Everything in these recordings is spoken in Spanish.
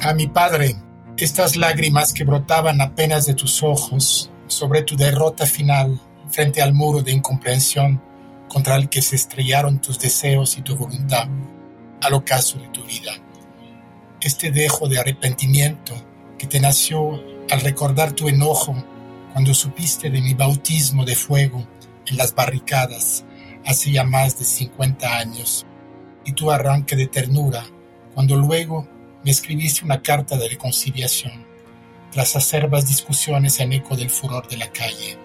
A mi padre, estas lágrimas que brotaban apenas de tus ojos sobre tu derrota final frente al muro de incomprensión contra el que se estrellaron tus deseos y tu voluntad al ocaso de tu vida. Este dejo de arrepentimiento que te nació al recordar tu enojo cuando supiste de mi bautismo de fuego en las barricadas hace ya más de 50 años, y tu arranque de ternura cuando luego me escribiste una carta de reconciliación tras acerbas discusiones en eco del furor de la calle.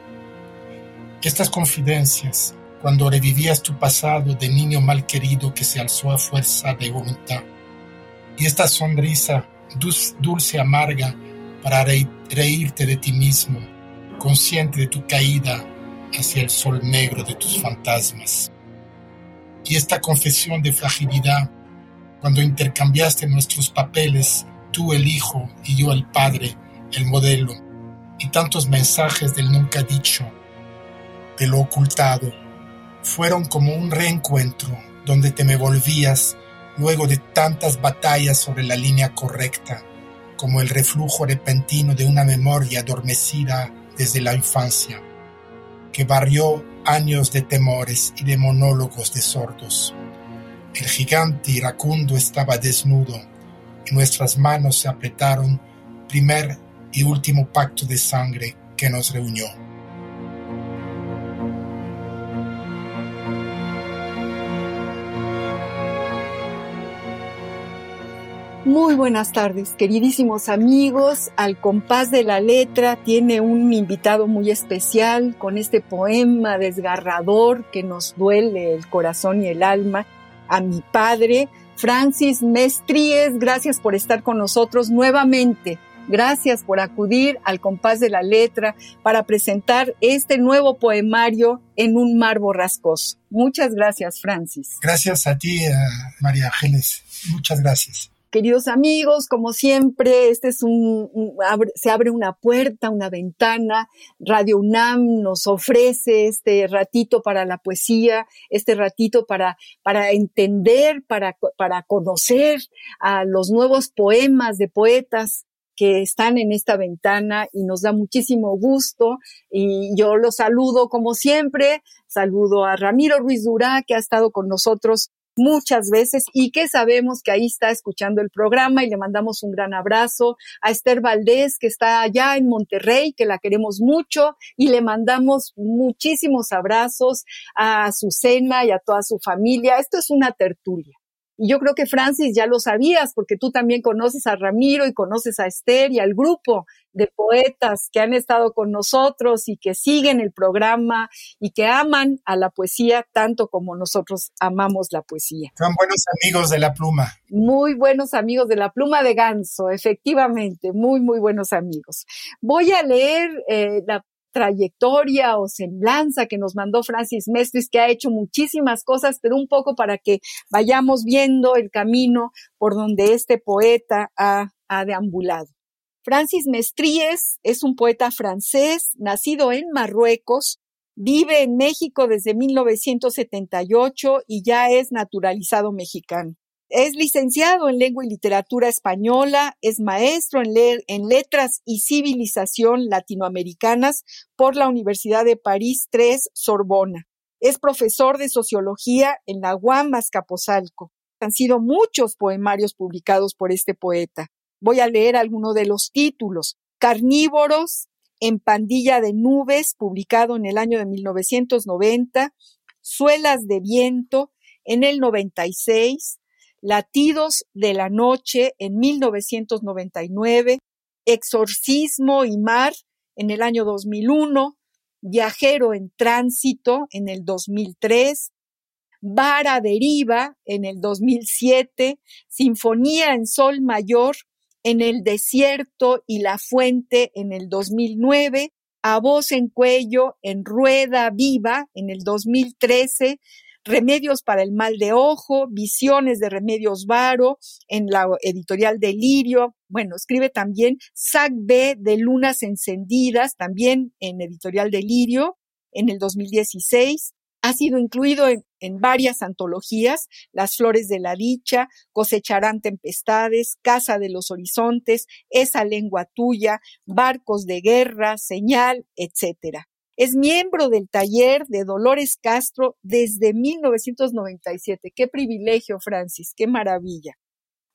Estas confidencias, cuando revivías tu pasado de niño mal querido que se alzó a fuerza de voluntad, y esta sonrisa dulce amarga para reírte de ti mismo, consciente de tu caída hacia el sol negro de tus fantasmas. Y esta confesión de fragilidad, cuando intercambiaste nuestros papeles, tú el hijo y yo el padre, el modelo, y tantos mensajes del nunca dicho, de lo ocultado, fueron como un reencuentro donde te me volvías luego de tantas batallas sobre la línea correcta, como el reflujo repentino de una memoria adormecida desde la infancia, que barrió años de temores y de monólogos de sordos. El gigante iracundo estaba desnudo y nuestras manos se apretaron, primer y último pacto de sangre que nos reunió. Muy buenas tardes, queridísimos amigos. Al compás de la letra tiene un invitado muy especial con este poema desgarrador que nos duele el corazón y el alma. A mi padre, Francis Mestríes, gracias por estar con nosotros nuevamente. Gracias por acudir al compás de la letra para presentar este nuevo poemario en un mar borrascoso. Muchas gracias, Francis. Gracias a ti, María Ángeles. Muchas gracias. Queridos amigos, como siempre, este es un, se abre una puerta, una ventana. Radio UNAM nos ofrece este ratito para la poesía, este ratito para, para entender, para, para conocer a los nuevos poemas de poetas que están en esta ventana y nos da muchísimo gusto. Y yo los saludo como siempre. Saludo a Ramiro Ruiz Durá, que ha estado con nosotros muchas veces y que sabemos que ahí está escuchando el programa y le mandamos un gran abrazo a Esther Valdés que está allá en Monterrey, que la queremos mucho y le mandamos muchísimos abrazos a Azucena y a toda su familia. Esto es una tertulia. Y yo creo que Francis ya lo sabías porque tú también conoces a Ramiro y conoces a Esther y al grupo de poetas que han estado con nosotros y que siguen el programa y que aman a la poesía tanto como nosotros amamos la poesía. Son buenos amigos de la pluma. Muy buenos amigos de la pluma de ganso, efectivamente, muy, muy buenos amigos. Voy a leer eh, la trayectoria o semblanza que nos mandó Francis Mestris, que ha hecho muchísimas cosas, pero un poco para que vayamos viendo el camino por donde este poeta ha, ha deambulado. Francis Mestries es un poeta francés, nacido en Marruecos, vive en México desde 1978 y ya es naturalizado mexicano. Es licenciado en Lengua y Literatura Española, es maestro en, Letras y Civilización Latinoamericanas por la Universidad de París III Sorbona. Es profesor de Sociología en la UAM Azcapotzalco. Han sido muchos poemarios publicados por este poeta. Voy a leer algunos de los títulos. Carnívoros en Pandilla de Nubes, publicado en el año de 1990. Suelas de Viento en el 96. Latidos de la Noche en 1999, Exorcismo y Mar en el año 2001, Viajero en Tránsito en el 2003, Vara Deriva en el 2007, Sinfonía en Sol Mayor en el Desierto y la Fuente en el 2009, A Voz en Cuello en Rueda Viva en el 2013, Remedios para el mal de ojo, Visiones de Remedios Varo en la editorial Delirio. Bueno, escribe también Sac B de Lunas Encendidas, también en editorial Delirio en el 2016. Ha sido incluido en, en, varias antologías, Las Flores de la Dicha, Cosecharán Tempestades, Casa de los Horizontes, Esa Lengua Tuya, Barcos de Guerra, Señal, etcétera. Es miembro del taller de Dolores Castro desde 1997. Qué privilegio, Francis, qué maravilla.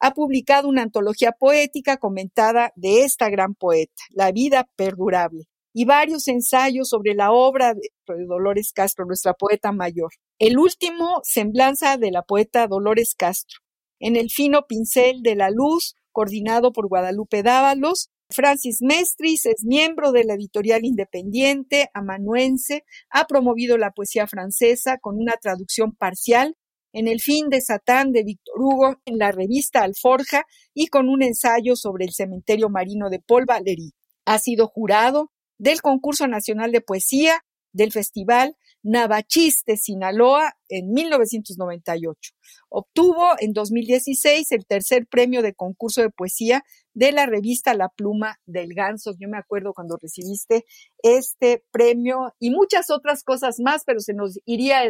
Ha publicado una antología poética comentada de esta gran poeta, La vida perdurable, y varios ensayos sobre la obra de Dolores Castro, nuestra poeta mayor. El último, Semblanza de la poeta Dolores Castro, en el fino pincel de la luz, coordinado por Guadalupe Dávalos, Francis Mestris es miembro de la editorial independiente amanuense, ha promovido la poesía francesa con una traducción parcial en El fin de Satán de Víctor Hugo en la revista Alforja y con un ensayo sobre el cementerio marino de Paul Valéry. Ha sido jurado del concurso nacional de poesía del Festival Navachiste, Sinaloa, en 1998. Obtuvo en 2016 el tercer premio de concurso de poesía de la revista La Pluma del Ganso. Yo me acuerdo cuando recibiste este premio y muchas otras cosas más, pero se nos iría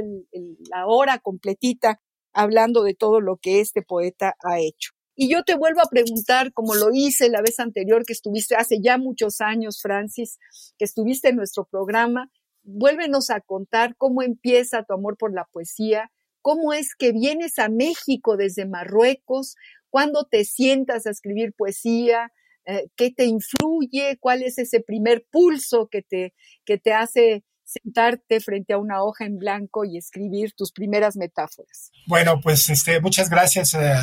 la hora completita hablando de todo lo que este poeta ha hecho. Y yo te vuelvo a preguntar, como lo hice la vez anterior que estuviste, hace ya muchos años, Francis, que estuviste en nuestro programa, vuélvenos a contar cómo empieza tu amor por la poesía, cómo es que vienes a México desde Marruecos, cuándo te sientas a escribir poesía, eh, qué te influye, cuál es ese primer pulso que te, que te hace sentarte frente a una hoja en blanco y escribir tus primeras metáforas. Bueno, pues este, muchas gracias. Eh,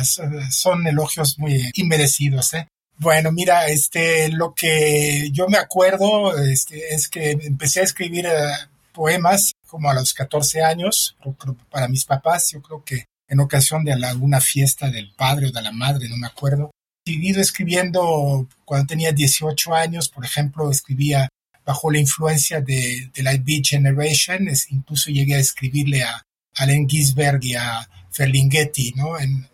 son elogios muy inmerecidos. ¿eh? Bueno, mira, este, lo que yo me acuerdo este, es que empecé a escribir eh, poemas como a los 14 años, para mis papás, yo creo que en ocasión de alguna fiesta del padre o de la madre, no me acuerdo. He ido escribiendo cuando tenía 18 años, por ejemplo, escribía bajo la influencia de, de la Beat Generation, es, incluso llegué a escribirle a Allen Ginsberg y a Ferlinghetti, ¿no? En,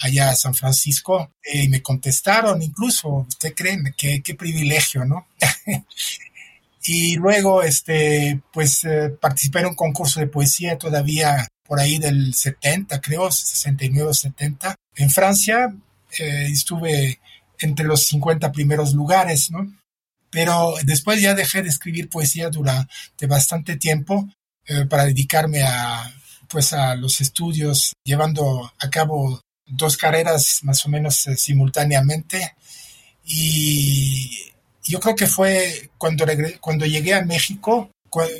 allá a San Francisco eh, y me contestaron incluso, usted cree, qué, qué privilegio, ¿no? y luego, este, pues eh, participé en un concurso de poesía todavía por ahí del 70, creo, 69 70. En Francia eh, estuve entre los 50 primeros lugares, ¿no? Pero después ya dejé de escribir poesía durante bastante tiempo para dedicarme a, pues a los estudios, llevando a cabo dos carreras más o menos eh, simultáneamente y yo creo que fue cuando, cuando llegué a México,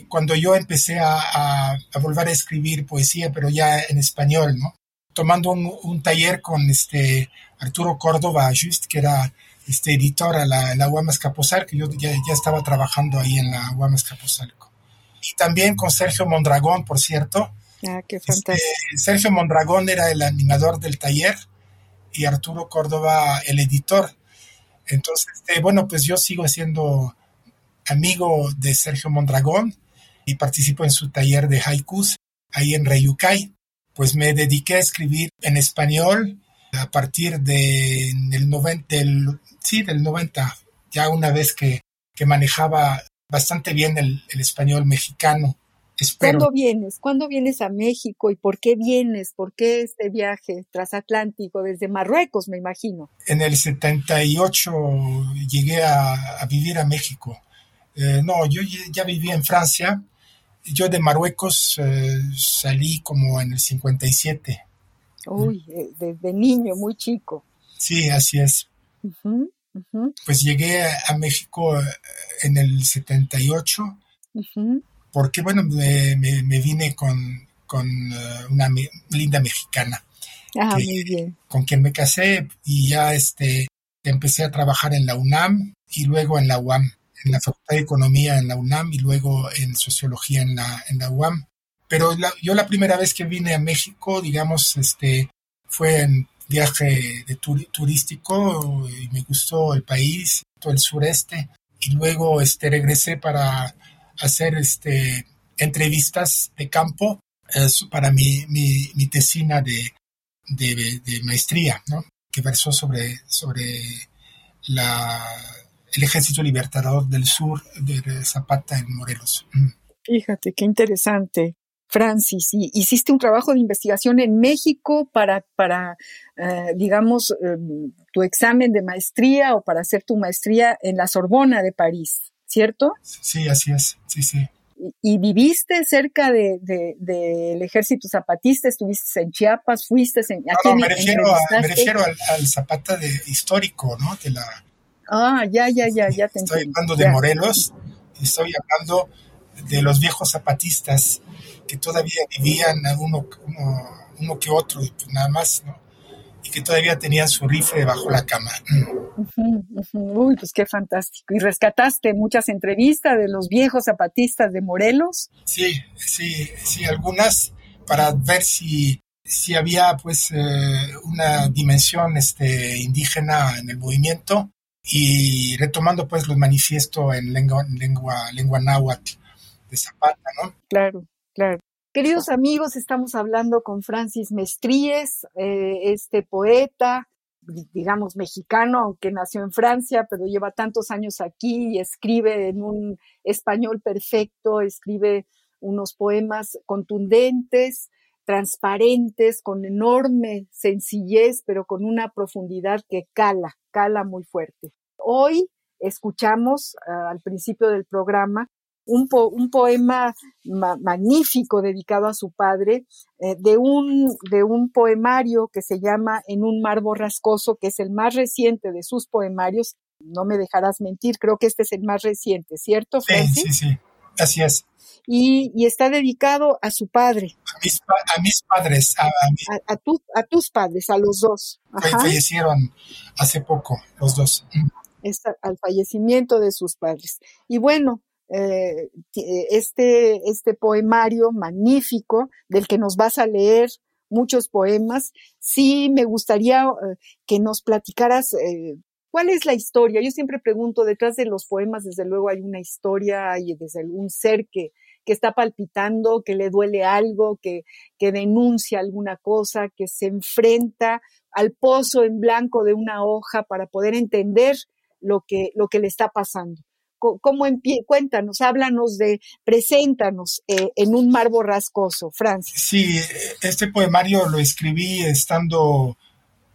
cuando yo empecé a, volver a escribir poesía, pero ya en español, ¿no? Tomando un, taller con este Arturo Córdoba Just, que era este editor a la, la UAM que yo ya, ya, estaba trabajando ahí en la UAM Escaposalco. Y también con Sergio Mondragón, por cierto, Ah, qué este. Sergio Mondragón era el animador del taller y Arturo Córdoba el editor. Entonces, este, bueno, pues yo sigo siendo amigo de Sergio Mondragón y participo en su taller de haikus ahí en Reyucay. Pues me dediqué a escribir en español a partir de, del 90, sí, del 90, ya una vez que, que manejaba bastante bien el español mexicano ¿Cuándo vienes? ¿Cuándo vienes a México y por qué vienes? ¿Por qué este viaje transatlántico desde Marruecos, me imagino? En el 78 llegué a, vivir a México. Eh, no, yo ya vivía en Francia. Yo de Marruecos eh, salí como en el 57. Uy, eh, desde niño, muy chico. Sí, así es. Pues llegué a México en el 78 porque bueno, me, me, vine con, con eh, una linda mexicana. Ah, muy bien. Con quien me casé y ya este, empecé a trabajar en la UNAM y luego en la UAM, en la Facultad de Economía en la UNAM y luego en Sociología en la, en la UAM. Pero yo la primera vez que vine a México, digamos, este, fue en viaje de turístico y me gustó el país, todo el sureste. Y luego este, regresé para hacer este, entrevistas de campo para mi, mi, mi tesina de, de, maestría, que versó sobre, sobre la, el Ejército Libertador del Sur de Zapata en Morelos. Mm. Fíjate, qué interesante. Francis, y hiciste un trabajo de investigación en México para, para eh, digamos, em, tu examen de maestría o para hacer tu maestría en la Sorbona de París, ¿cierto? Sí, así es, sí, sí. ¿Y, viviste cerca del de, de, ejército zapatista? ¿Estuviste en Chiapas? ¿Fuiste en, no, me refiero, me refiero al, Zapata de, histórico, ¿no? De la, ah, ya, ya, ya, ya te Estoy hablando de Morelos, estoy hablando de los viejos zapatistas que todavía vivían uno, uno, uno que otro, pues nada más, ¿no? Que todavía tenían su rifle bajo la cama. Uy, pues qué fantástico. ¿Y rescataste muchas entrevistas de los viejos zapatistas de Morelos? Sí, sí, sí, algunas para ver si, si había pues eh, una dimensión este, indígena en el movimiento y retomando pues los manifiestos en lengua, lengua, lengua náhuatl de Zapata, ¿no? Claro. Claro. Queridos amigos, estamos hablando con Francis Mestríes, eh, este poeta, digamos mexicano, aunque nació en Francia, pero lleva tantos años aquí y escribe en un español perfecto, escribe unos poemas contundentes, transparentes, con enorme sencillez, pero con una profundidad que cala, cala muy fuerte. Hoy escuchamos ah, al principio del programa un, un poema magnífico dedicado a su padre, eh, de, un, de un poemario que se llama En un mar borrascoso, que es el más reciente de sus poemarios. No me dejarás mentir, creo que este es el más reciente, ¿cierto, Francis? Sí, sí, sí, así es. Y, y, está dedicado a su padre. A mis, a mis padres. A, a, a, tus padres, a los dos. Fallecieron hace poco, los dos. al fallecimiento de sus padres. Y bueno, eh, este, este poemario magnífico del que nos vas a leer muchos poemas. Sí, me gustaría eh, que nos platicaras eh, cuál es la historia. Yo siempre pregunto, detrás de los poemas, desde luego hay una historia, hay desde un ser que, que está palpitando, que le duele algo, que, que denuncia alguna cosa, que se enfrenta al pozo en blanco de una hoja para poder entender lo que, lo que le está pasando. ¿Cómo Cuéntanos, háblanos de, preséntanos eh, en un mar borrascoso, Francia. Sí, este poemario lo escribí estando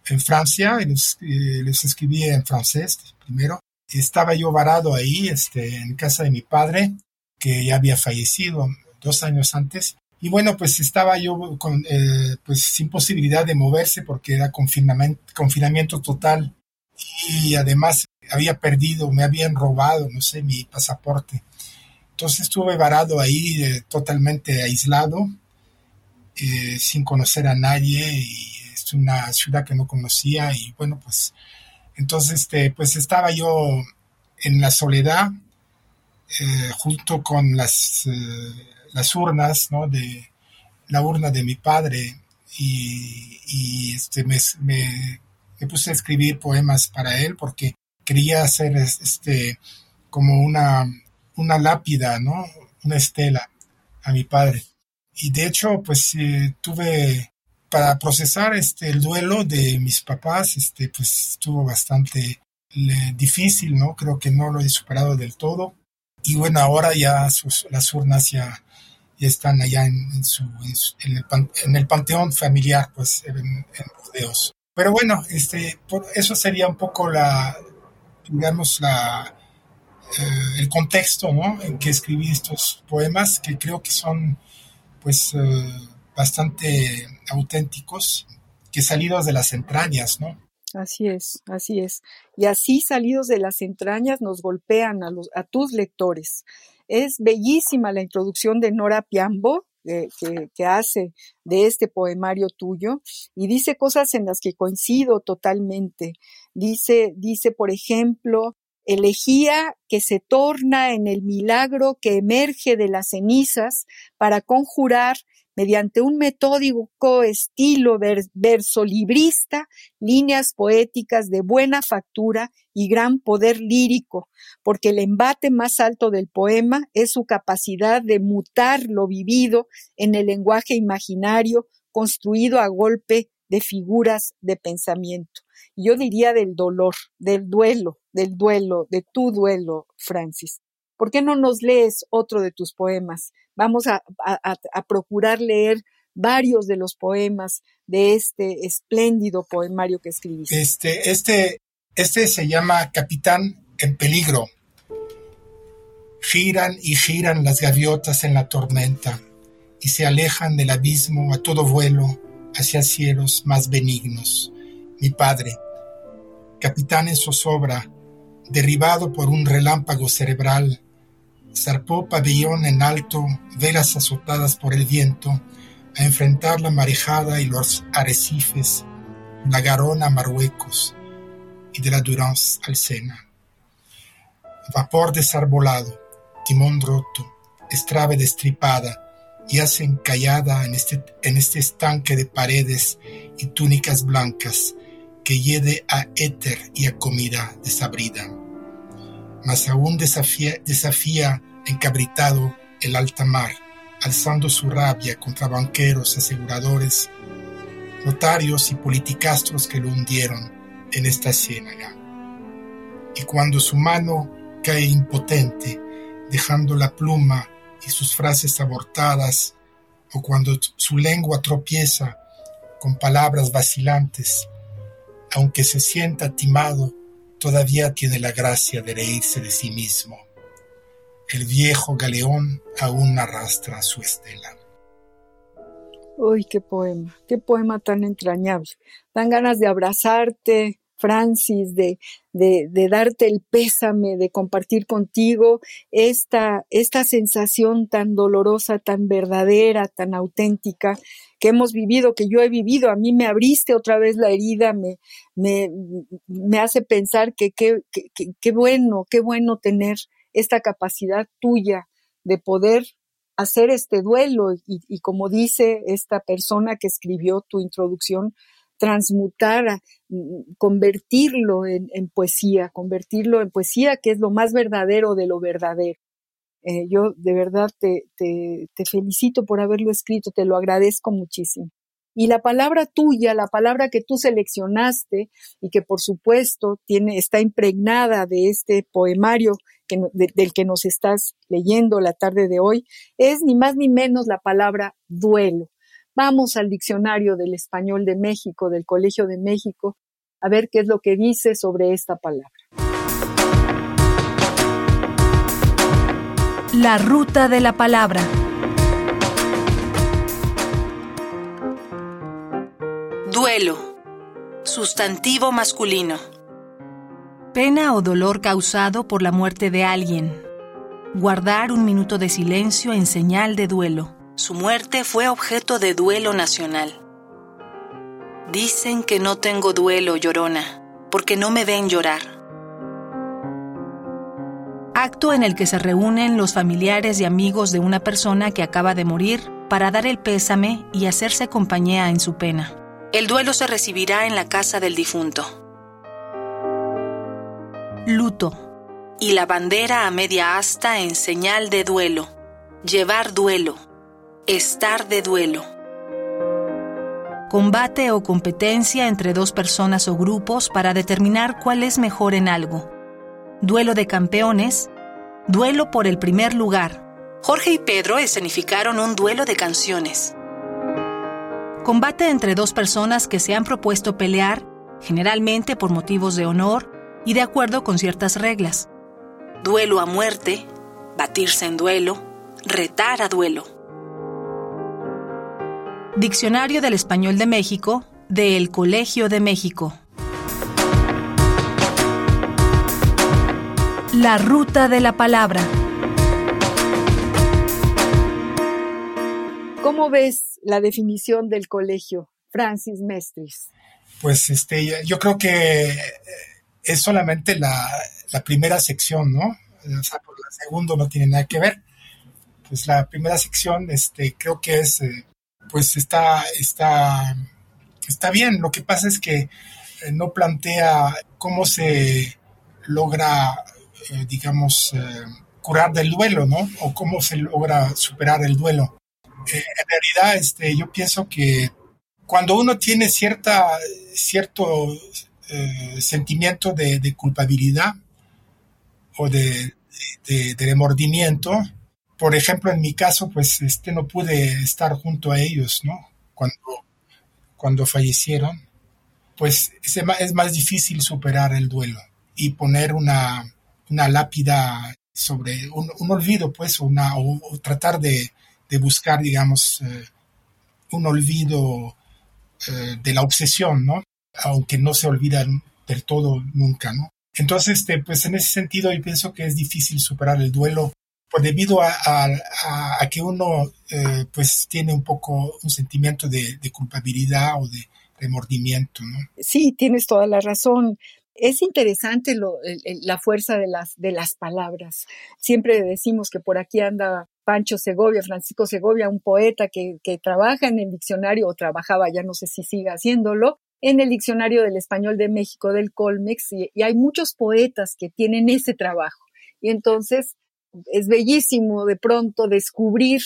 en Francia, les, eh, escribí en francés primero. Estaba yo varado ahí, este, en casa de mi padre, que ya había fallecido dos años antes. Y bueno, pues estaba yo con, eh, pues sin posibilidad de moverse porque era confinamiento, confinamiento total. Y además había perdido, me habían robado, no sé, mi pasaporte. Entonces estuve varado ahí eh, totalmente aislado, eh, sin conocer a nadie y es una ciudad que no conocía y bueno, pues entonces este, pues estaba yo en la soledad eh, junto con las, las urnas, ¿no? De la urna de mi padre y, este, me, me puse a escribir poemas para él porque quería hacer este como una, una lápida, ¿no? Una estela a mi padre. Y de hecho, pues eh, tuve para procesar este el duelo de mis papás, este pues estuvo bastante difícil, ¿no? Creo que no lo he superado del todo. Y bueno, ahora ya sus, las urnas ya, ya están allá en, su, en, el, en, el, panteón familiar, pues en, en Burdeos. Pero bueno, este, por eso sería un poco la, digamos, la, eh, el contexto ¿no? en que escribí estos poemas, que creo que son pues eh, bastante auténticos, que salidos de las entrañas, ¿no? Así es, así es. Y así salidos de las entrañas nos golpean a, los, a tus lectores. Es bellísima la introducción de Nora Piambo, que, hace de este poemario tuyo y dice cosas en las que coincido totalmente. Dice, dice, por ejemplo, elegía que se torna en el milagro que emerge de las cenizas para conjurar mediante un metódico estilo versolibrista, líneas poéticas de buena factura y gran poder lírico, porque el embate más alto del poema es su capacidad de mutar lo vivido en el lenguaje imaginario construido a golpe de figuras de pensamiento. Yo diría del dolor, del duelo, del duelo, de tu duelo, Francis. ¿Por qué no nos lees otro de tus poemas? Vamos a, procurar leer varios de los poemas de este espléndido poemario que escribiste. Este, este, este se llama Capitán en peligro. Giran y giran las gaviotas en la tormenta y se alejan del abismo a todo vuelo hacia cielos más benignos. Mi padre, capitán en zozobra, derribado por un relámpago cerebral, zarpó pabellón en alto, velas azotadas por el viento, a enfrentar la marejada y los arrecifes, la Garona a Marruecos y de la Durance al Sena. Vapor desarbolado, timón roto, estrave destripada, yace encallada en este, en este estanque de paredes y túnicas blancas que hiede a éter y a comida desabrida. Mas aún desafía, encabritado el alta mar, alzando su rabia contra banqueros, aseguradores, notarios y politicastros que lo hundieron en esta ciénaga. Y cuando su mano cae impotente, dejando la pluma y sus frases abortadas, o cuando su lengua tropieza con palabras vacilantes, aunque se sienta timado, todavía tiene la gracia de reírse de sí mismo. El viejo galeón aún arrastra su estela. Uy, qué poema, qué poema tan entrañable. Dan ganas de abrazarte, Francis, de, de, de, darte el pésame, de compartir contigo esta, esta sensación tan dolorosa, tan verdadera, tan auténtica que hemos vivido, que yo he vivido. A mí me abriste otra vez la herida, me, me, me hace pensar que qué bueno, qué bueno tener esta capacidad tuya de poder hacer este duelo y, y, como dice esta persona que escribió tu introducción, transmutar, convertirlo en, poesía, convertirlo en poesía, que es lo más verdadero de lo verdadero. Eh, yo de verdad te, felicito por haberlo escrito, te lo agradezco muchísimo. Y la palabra tuya, la palabra que tú seleccionaste y que por supuesto tiene, está impregnada de este poemario del que nos estás leyendo la tarde de hoy, es ni más ni menos la palabra duelo. Vamos al diccionario del español de México, del Colegio de México, a ver qué es lo que dice sobre esta palabra. La ruta de la palabra. Duelo. Sustantivo masculino. Pena o dolor causado por la muerte de alguien. Guardar un minuto de silencio en señal de duelo. Su muerte fue objeto de duelo nacional. Dicen que no tengo duelo, llorona, porque no me ven llorar. Acto en el que se reúnen los familiares y amigos de una persona que acaba de morir para dar el pésame y hacerse compañía en su pena. El duelo se recibirá en la casa del difunto. Luto. Y la bandera a media asta en señal de duelo. Llevar duelo Estar de duelo. Combate o competencia entre dos personas o grupos para determinar cuál es mejor en algo. Duelo de campeones. Duelo por el primer lugar. Jorge y Pedro escenificaron un duelo de canciones. Combate entre dos personas que se han propuesto pelear, generalmente por motivos de honor y de acuerdo con ciertas reglas. Duelo a muerte, batirse en duelo, retar a duelo. Diccionario del Español de México, del Colegio de México. La ruta de la palabra. ¿Cómo ves la definición del colegio, Francis Mestris? Pues este, yo creo que es solamente la, primera sección, ¿no? O sea, por la segunda no tiene nada que ver. Pues la primera sección, este, creo que es, eh, pues está, está, está bien. Lo que pasa es que eh, no plantea cómo se logra, eh, digamos, curar del duelo, ¿no? O cómo se logra superar el duelo. en realidad, este, yo pienso que cuando uno tiene cierta, cierto eh, sentimiento de, culpabilidad o de, remordimiento. Por ejemplo, en mi caso, pues este, no pude estar junto a ellos, ¿no? Cuando, cuando fallecieron, pues es más difícil superar el duelo y poner una, lápida sobre un, olvido, pues, una, o, tratar de, buscar, digamos, eh, un olvido eh, de la obsesión, ¿no? aunque no se olvidan del todo nunca, ¿no? Entonces, este, pues en ese sentido yo pienso que es difícil superar el duelo pues debido a, que uno eh, pues tiene un poco un sentimiento de, culpabilidad o de remordimiento, ¿no? Sí, tienes toda la razón. Es interesante la fuerza de las, palabras. Siempre decimos que por aquí anda Pancho Segovia, Francisco Segovia, un poeta que, que trabaja en el diccionario o trabajaba, ya no sé si sigue haciéndolo, en el Diccionario del Español de México del Colmex y, hay muchos poetas que tienen ese trabajo. Y entonces es bellísimo de pronto descubrir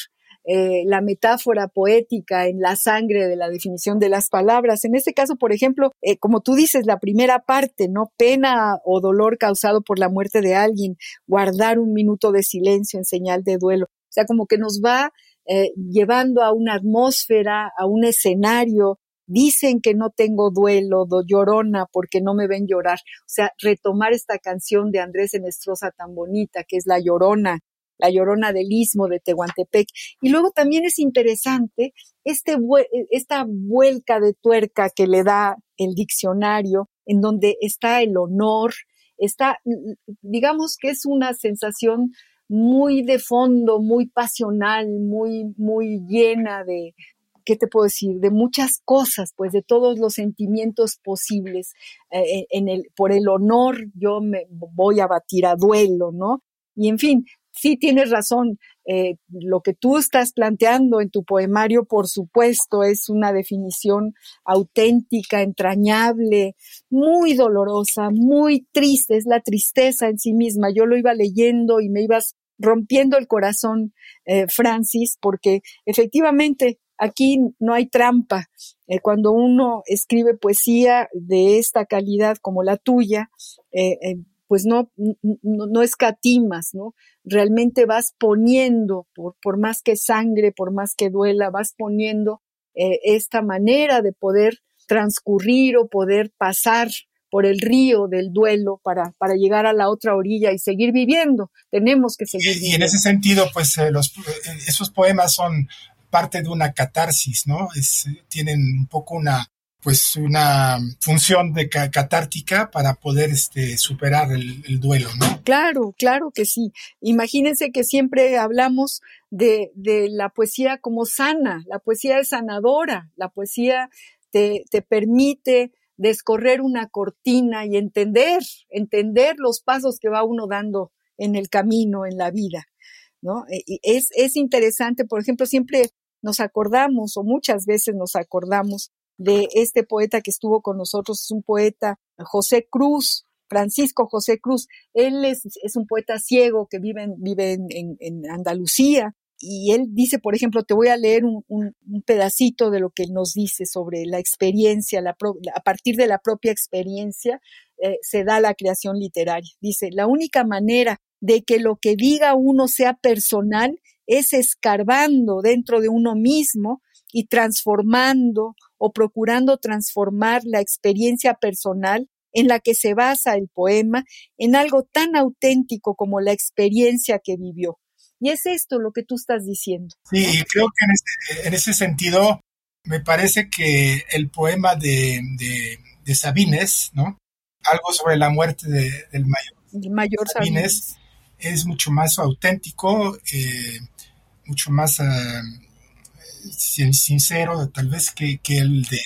eh, la metáfora poética en la sangre de la definición de las palabras. En este caso, por ejemplo, eh, como tú dices, la primera parte, ¿no? Pena o dolor causado por la muerte de alguien, guardar un minuto de silencio en señal de duelo. O sea, como que nos va eh, llevando a una atmósfera, a un escenario Dicen que no tengo duelo, do llorona, porque no me ven llorar. O sea, retomar esta canción de Andrés Enestrosa tan bonita, que es La Llorona, La Llorona del Istmo de Tehuantepec. Y luego también es interesante este, esta vuelca de tuerca que le da el diccionario, en donde está el honor, está, digamos que es una sensación muy de fondo, muy pasional, muy, muy llena de, ¿qué te puedo decir? De muchas cosas, pues de todos los sentimientos posibles. Eh, en el, por el honor yo me voy a batir a duelo, ¿no? Y en fin, sí tienes razón. Eh, lo que tú estás planteando en tu poemario, por supuesto, es una definición auténtica, entrañable, muy dolorosa, muy triste, es la tristeza en sí misma. Yo lo iba leyendo y me ibas rompiendo el corazón, eh, Francis, porque efectivamente Aquí no hay trampa. Eh, cuando uno escribe poesía de esta calidad como la tuya, pues no, no, escatimas, ¿no? Realmente vas poniendo, por, por, más que sangre, por más que duela, vas poniendo esta manera de poder transcurrir o poder pasar por el río del duelo para, para llegar a la otra orilla y seguir viviendo. Tenemos que seguir viviendo. Y en ese sentido, pues los, esos poemas son parte de una catarsis, ¿no? Es, tienen un poco una, pues una función de catártica para poder este, superar el, duelo, ¿no? Claro, claro que sí. Imagínense que siempre hablamos de, de, la poesía como sana, la poesía es sanadora, la poesía te, te permite descorrer una cortina y entender, entender los pasos que va uno dando en el camino, en la vida. ¿No? Y es, es interesante, por ejemplo, siempre nos acordamos o muchas veces nos acordamos de este poeta que estuvo con nosotros, es un poeta José Cruz, Francisco José Cruz. Él es, un poeta ciego que vive, en, vive en, Andalucía y él dice, por ejemplo, te voy a leer un, pedacito de lo que nos dice sobre la experiencia, a partir de la propia experiencia eh, se da la creación literaria. Dice, la única manera de que lo que diga uno sea personal es escarbando dentro de uno mismo y transformando o procurando transformar la experiencia personal en la que se basa el poema en algo tan auténtico como la experiencia que vivió. Y es esto lo que tú estás diciendo. Sí, creo que en ese, sentido me parece que el poema de, Sabines, ¿no? Algo sobre la muerte del mayor, mayor Sabines, es mucho más auténtico. Eh, mucho más eh, sincero tal vez que, el, de,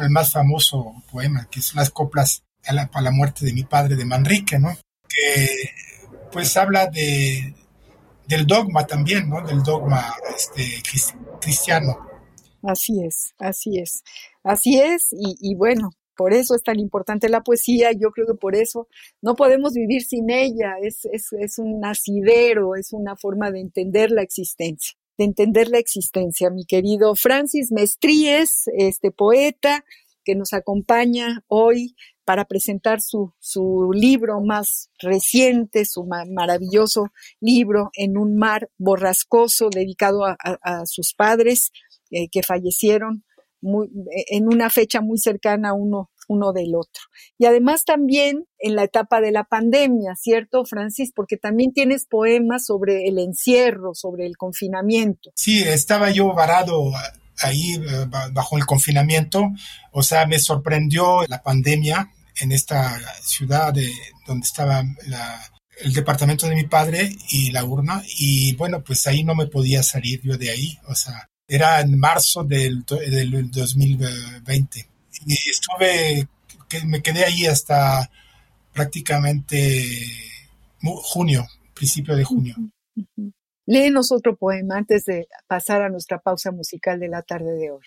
el más famoso poema, que es las coplas a la, a la muerte de mi padre de Manrique, ¿no? Que pues habla de, del dogma también, ¿no? Del dogma este, cristiano. Así es, así es, así es, y, y, bueno, por eso es tan importante la poesía, yo creo que por eso no podemos vivir sin ella, es, es, es un asidero, es una forma de entender la existencia, de entender la existencia. Mi querido Francis Mestríes, este poeta que nos acompaña hoy para presentar su, su libro más reciente, su maravilloso libro En un mar borrascoso, dedicado a, a, a sus padres eh, que fallecieron en una fecha muy cercana uno, uno del otro. Y además también en la etapa de la pandemia, ¿cierto, Francis? Porque también tienes poemas sobre el encierro, sobre el confinamiento. Sí, estaba yo varado ahí eh, bajo el confinamiento, o sea, me sorprendió la pandemia en esta ciudad de, donde estaba el departamento de mi padre y la urna y bueno, pues ahí no me podía salir yo de ahí, o sea, era en marzo del, del 2020 y estuve, que me quedé ahí hasta prácticamente junio, principio de junio. Léenos otro poema antes de pasar a nuestra pausa musical de la tarde de hoy.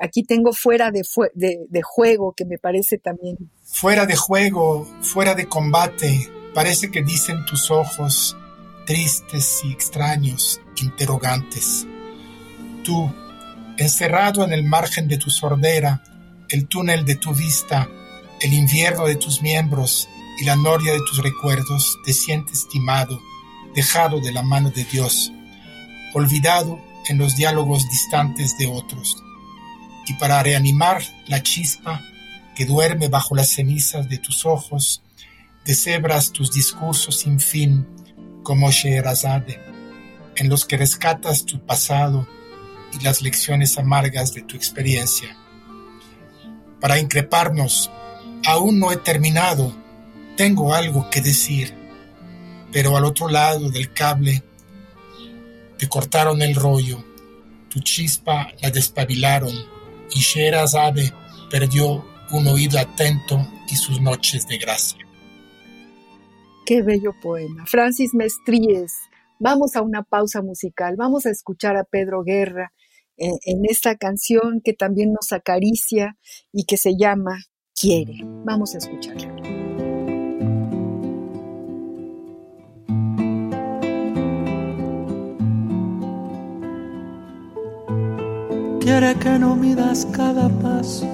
Aquí tengo fuera de, de, de, juego, que me parece también. Fuera de juego, fuera de combate, parece que dicen tus ojos, tristes y extraños, interrogantes. Tú, encerrado en el margen de tu sordera, el túnel de tu vista, el invierno de tus miembros y la noria de tus recuerdos, te sientes estimado, dejado de la mano de Dios, olvidado en los diálogos distantes de otros y para reanimar la chispa que duerme bajo las cenizas de tus ojos, deshebras tus discursos sin fin como Sheherazade, en los que rescatas tu pasado y las lecciones amargas de tu experiencia. Para increparnos, aún no he terminado, tengo algo que decir, pero al otro lado del cable te cortaron el rollo, tu chispa la despabilaron. Y Sherazade perdió un oído atento y sus noches de gracia. Qué bello poema. Francis Mestríes, vamos a una pausa musical, vamos a escuchar a Pedro Guerra en, esta canción que también nos acaricia y que se llama Quiere. Vamos a escucharla. Quiere que no midas cada paso.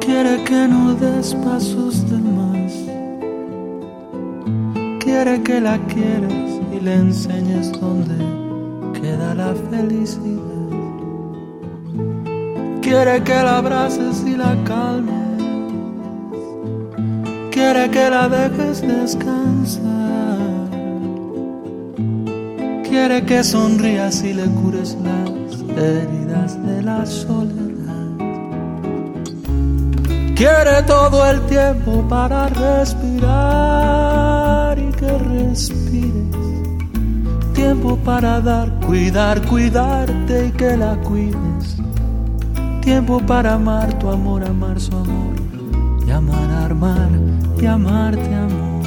Quiere que no des pasos de más. Quiere que la quieras y le enseñes dónde queda la felicidad. Quiere que la abraces y la calmes. Quiere que la dejes descansar. Quiere que sonrías y le cures las heridas de la soledad. Quiere todo el tiempo para respirar y que respires. Tiempo para dar, cuidar, cuidarte y que la cuides. Tiempo para amar tu amor, amar su amor. Y amar, armar y amarte amor.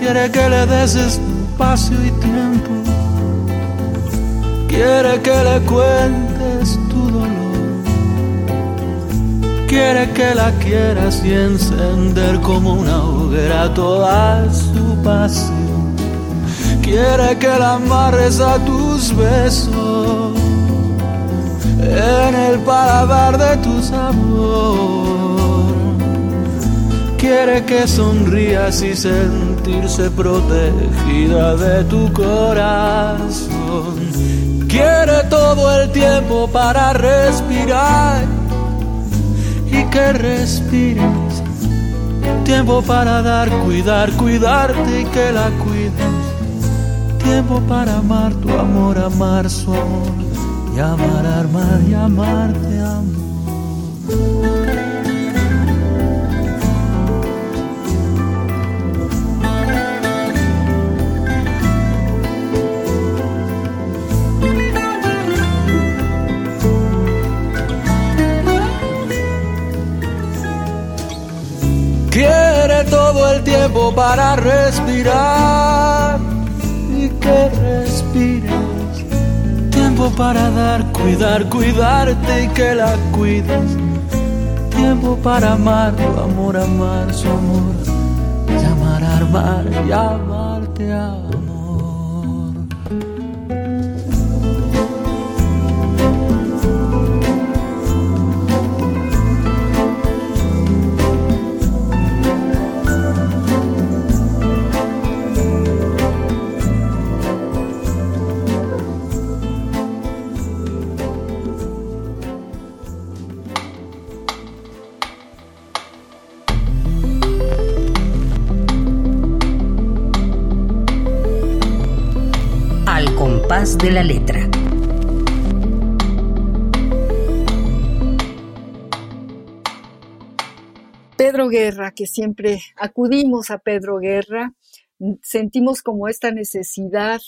Quiere que le des espacio y tiempo. Quiere que le cuentes tu dolor. Quiere que la quieras y encender como una hoguera toda su pasión. Quiere que la amarres a tus besos en el paladar de tu sabor. Quiere que sonrías y sentirse protegida de tu corazón. Quiere todo el tiempo para respirar y que respires. Tiempo para dar, cuidar, cuidarte y que la cuides tiempo para amar tu amor, amar su amor y amar, armar y amarte, amor. Quiere todo el tiempo para respirar Tiempo para dar, cuidar, cuidarte y que la cuides. Tiempo para amar, tu amor, amar, su amor. Llamar, armar, llamarte a. de la letra. Pedro Guerra, que siempre acudimos a Pedro Guerra, sentimos como esta necesidad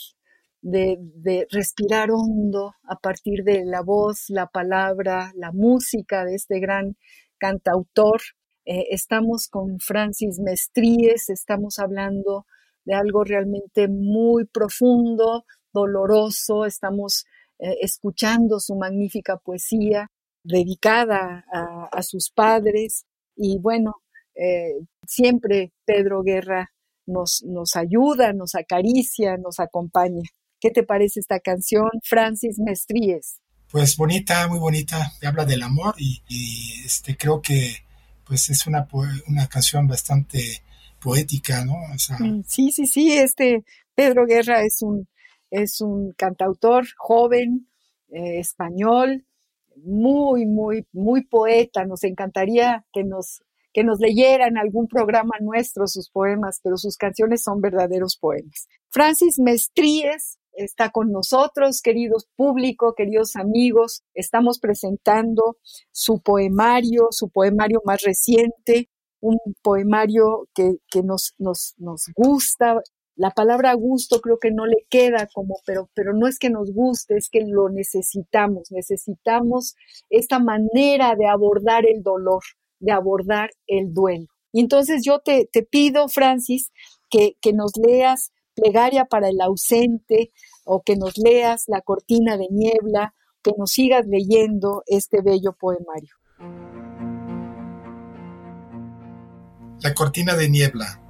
de, respirar hondo a partir de la voz, la palabra, la música de este gran cantautor. Eh, estamos con Francis Mestríes, estamos hablando de algo realmente muy profundo, doloroso, estamos eh, escuchando su magnífica poesía dedicada a, sus padres y bueno, eh, siempre Pedro Guerra nos, nos ayuda, nos acaricia, nos acompaña. ¿Qué te parece esta canción, Francis Mestríes? Pues bonita, muy bonita, habla del amor y, este, creo que pues es una, una canción bastante poética, ¿no? Mm, sí, sí, sí, este Pedro Guerra es un, es un cantautor joven, eh, español, muy, muy, muy poeta. Nos encantaría que nos, que nos leyeran algún programa nuestro sus poemas, pero sus canciones son verdaderos poemas. Francis Mestríes está con nosotros, queridos público, queridos amigos. Estamos presentando su poemario, su poemario más reciente, un poemario que, que nos, nos, nos gusta, la palabra gusto creo que no le queda como, pero, pero no es que nos guste, es que lo necesitamos, necesitamos esta manera de abordar el dolor, de abordar el duelo. Y entonces yo te, te pido, Francis, que, que nos leas Plegaria para el ausente o que nos leas La cortina de niebla, que nos sigas leyendo este bello poemario. La cortina de niebla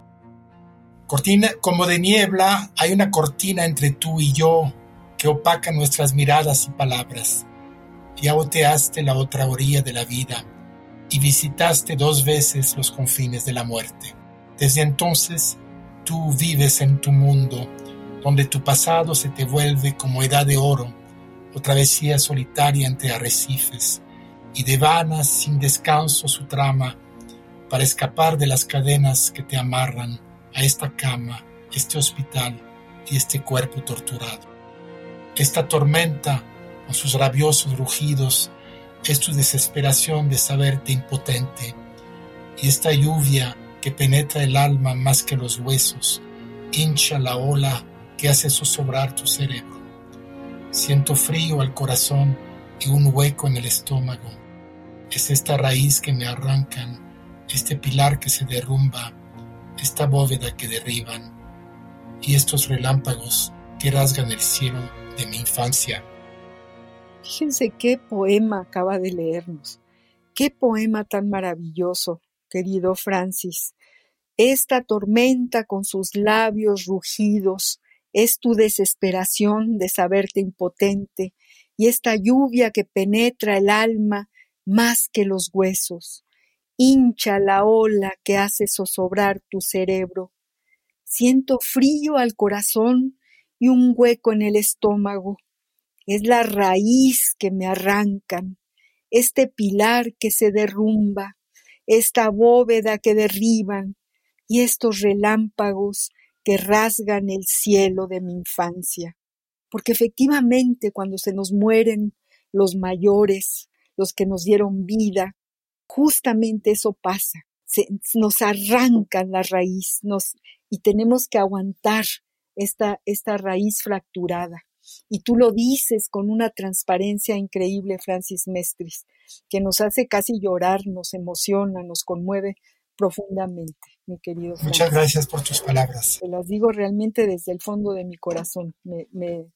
Cortina, como de niebla, hay una cortina entre tú y yo que opaca nuestras miradas y palabras. Ya oteaste la otra orilla de la vida y visitaste dos veces los confines de la muerte. Desde entonces, tú vives en tu mundo, donde tu pasado se te vuelve como edad de oro o travesía solitaria entre arrecifes, y devanas sin descanso su trama para escapar de las cadenas que te amarran a esta cama, este hospital y este cuerpo torturado. Esta tormenta, con sus rabiosos rugidos, es tu desesperación de saberte impotente, y esta lluvia que penetra el alma más que los huesos, hincha la ola que hace zozobrar tu cerebro. Siento frío al corazón y un hueco en el estómago. Es esta raíz que me arrancan, este pilar que se derrumba, esta bóveda que derriban y estos relámpagos que rasgan el cielo de mi infancia. Fíjense qué poema acaba de leernos. Qué poema tan maravilloso, querido Francis. Esta tormenta con sus labios rugidos es tu desesperación de saberte impotente y esta lluvia que penetra el alma más que los huesos hincha la ola que hace zozobrar tu cerebro. Siento frío al corazón y un hueco en el estómago. Es la raíz que me arrancan, este pilar que se derrumba, esta bóveda que derriban y estos relámpagos que rasgan el cielo de mi infancia. Porque efectivamente cuando se nos mueren los mayores, los que nos dieron vida, justamente eso pasa. nos arrancan la raíz nos, y tenemos que aguantar esta, esta raíz fracturada. Y tú lo dices con una transparencia increíble, Francis Mestris, que nos hace casi llorar, nos emociona, nos conmueve profundamente. mi querido. Muchas gracias por tus palabras. Te las digo realmente desde el fondo de mi corazón. Me, me,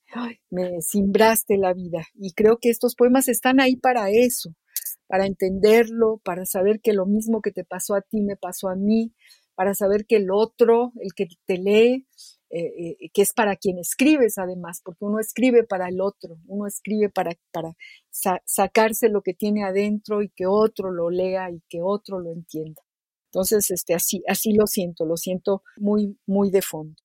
me simbraste la vida y creo que estos poemas están ahí para eso, para entenderlo, para saber que lo mismo que te pasó a ti me pasó a mí, para saber que el otro, el que te lee, eh, eh, que es para quien escribes además, porque uno escribe para el otro, uno escribe para, para sacarse lo que tiene adentro y que otro lo lea y que otro lo entienda. Entonces, este, así, así lo siento, lo siento muy, muy de fondo.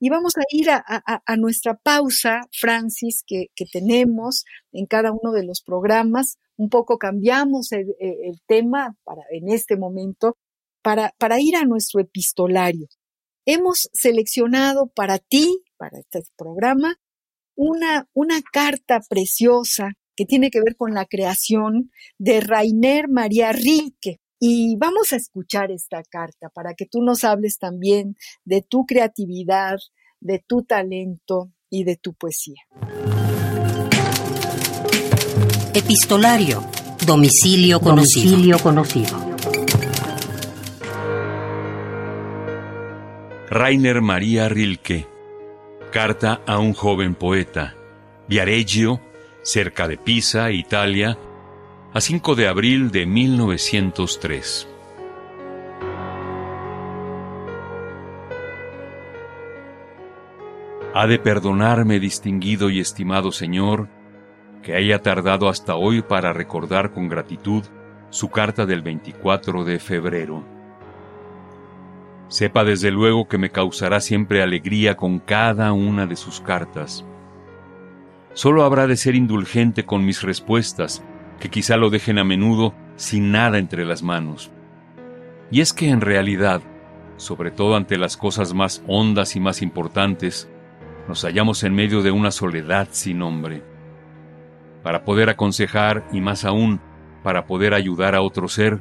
Y vamos a ir a, nuestra pausa, Francis, que, tenemos en cada uno de los programas. Un poco cambiamos el, tema para, en este momento para, ir a nuestro epistolario hemos seleccionado para ti, para este programa, una, una carta preciosa que tiene que ver con la creación de Rainer María Rilke. Y vamos a escuchar esta carta para que tú nos hables también de tu creatividad, de tu talento y de tu poesía. Epistolario. Domicilio conocido. Domicilio conocido. Rainer María Rilke. Carta a un joven poeta. Viareggio, cerca de Pisa, Italia, a 5 de abril de 1903. Ha de perdonarme, distinguido y estimado Señor, que haya tardado hasta hoy para recordar con gratitud su carta del 24 de febrero. Sepa desde luego que me causará siempre alegría con cada una de sus cartas. Solo habrá de ser indulgente con mis respuestas, que quizá lo dejen a menudo sin nada entre las manos. Y es que en realidad, sobre todo ante las cosas más hondas y más importantes, nos hallamos en medio de una soledad sin nombre. Para poder aconsejar y más aún para poder ayudar a otro ser,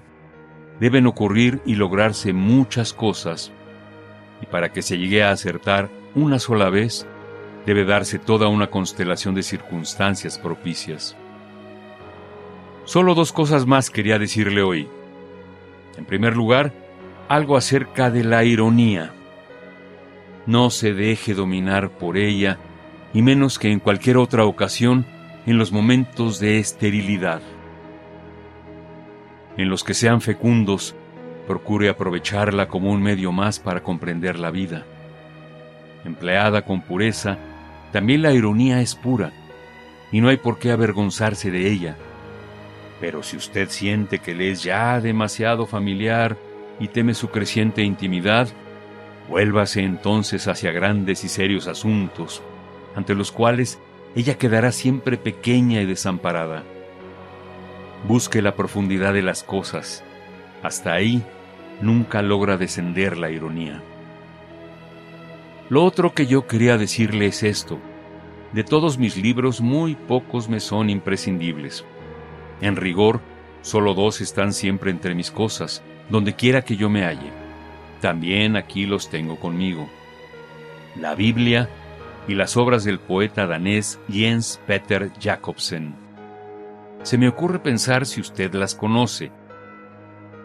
deben ocurrir y lograrse muchas cosas, y para que se llegue a acertar una sola vez, debe darse toda una constelación de circunstancias propicias. Solo dos cosas más quería decirle hoy. En primer lugar, algo acerca de la ironía. No se deje dominar por ella, y menos que en cualquier otra ocasión en los momentos de esterilidad en los que sean fecundos, procure aprovecharla como un medio más para comprender la vida. Empleada con pureza, también la ironía es pura, y no hay por qué avergonzarse de ella. Pero si usted siente que le es ya demasiado familiar y teme su creciente intimidad, vuélvase entonces hacia grandes y serios asuntos, ante los cuales ella quedará siempre pequeña y desamparada. Busque la profundidad de las cosas. Hasta ahí nunca logra descender la ironía. Lo otro que yo quería decirle es esto. De todos mis libros muy pocos me son imprescindibles. En rigor, solo dos están siempre entre mis cosas, donde quiera que yo me halle. También aquí los tengo conmigo. La Biblia y las obras del poeta danés Jens Peter Jacobsen se me ocurre pensar si usted las conoce.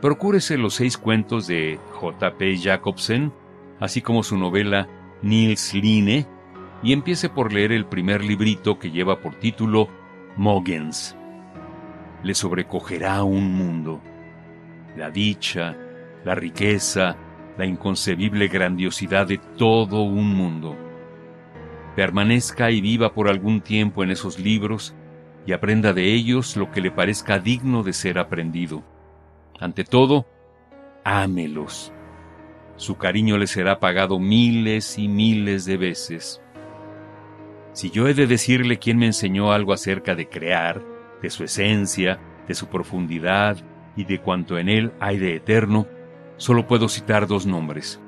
Procúrese los seis cuentos de J.P. Jacobsen, así como su novela Nils Line, y empiece por leer el primer librito que lleva por título Mogens. Le sobrecogerá un mundo. La dicha, la riqueza, la inconcebible grandiosidad de todo un mundo. Permanezca y viva por algún tiempo en esos libros y aprenda de ellos lo que le parezca digno de ser aprendido. Ante todo, ámelos. Su cariño le será pagado miles y miles de veces. Si yo he de decirle quién me enseñó algo acerca de crear, de su esencia, de su profundidad y de cuanto en él hay de eterno, solo puedo citar dos nombres.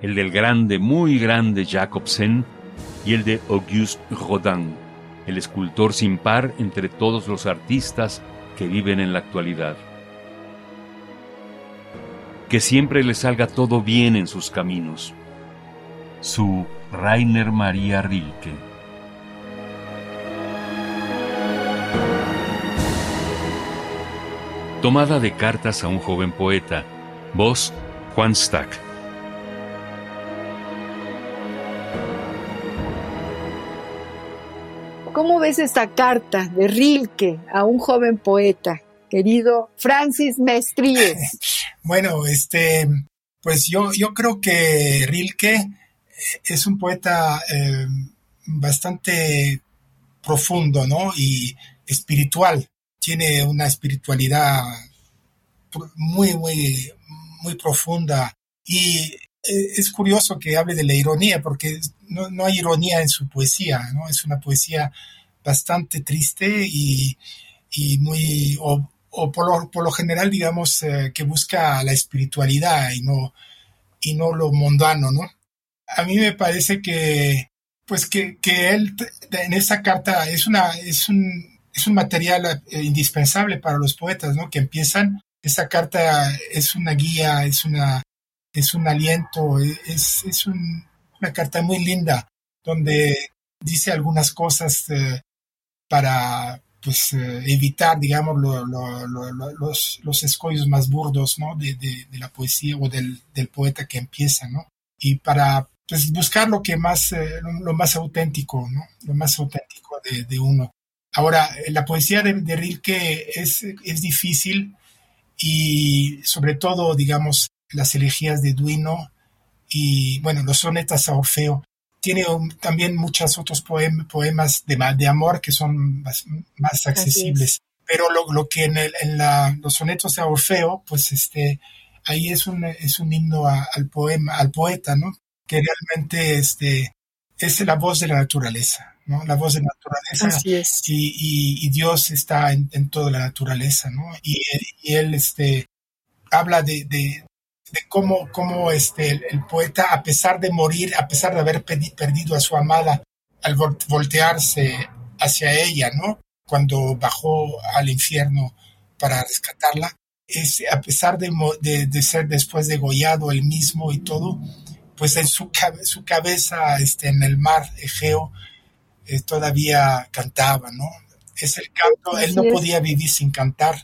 El del grande, muy grande Jacobsen y el de Auguste Rodin el escultor sin par entre todos los artistas que viven en la actualidad. Que siempre le salga todo bien en sus caminos. Su Rainer María Rilke. tomada de cartas a un joven poeta, voz Juan Stack. ¿Cómo ves esta carta de Rilke a un joven poeta, querido Francis Mestríes? Bueno, este, pues yo, yo creo que Rilke eh, es un poeta eh, bastante profundo, ¿no? Y espiritual. Tiene una espiritualidad muy, muy, muy profunda. Y eh, es curioso que hable de la ironía, porque no, no hay ironía en su poesía, ¿no? Es una poesía bastante triste y, y muy, o, o por, lo, por, lo, general, digamos, eh, que busca la espiritualidad y no, y no lo mundano, ¿no? A mí me parece que, pues que, que él en esta carta es una, es un, es un material eh, indispensable para los poetas, ¿no? Que empiezan, esta carta es una guía, es una, es un aliento, es, es un, una carta muy linda, donde dice algunas cosas eh, para pues eh, evitar, digamos, lo, lo, lo, los, los escollos más burdos, ¿no? De, de, la poesía o del, del, poeta que empieza, ¿no? Y para pues, buscar lo que más, lo, más auténtico, ¿no? Lo más auténtico de uno. Ahora, la poesía de, de Rilke es, es difícil y sobre todo, digamos, las elegías de Duino y, bueno, los sonetas a Orfeo. Tiene también muchos otros poemas de, de, amor que son más, más accesibles. Pero lo, lo, que en, el, en la, los sonetos a Orfeo, pues este, ahí es un, es un himno a, al poema, al poeta, ¿no? Que realmente este, es la voz de la naturaleza, ¿no? La voz de la naturaleza. Así es. Y, y, y Dios está en, en, toda la naturaleza, ¿no? Y, y él este, habla de, de, de cómo, cómo este, el, el, poeta, a pesar de morir, a pesar de haber perdido a su amada, al voltearse hacia ella, ¿no? Cuando bajó al infierno para rescatarla, es, a pesar de, de, de ser después degollado él mismo y todo, pues en su, su cabeza este, en el mar Egeo eh, todavía cantaba, ¿no? Es el canto, él no podía vivir sin cantar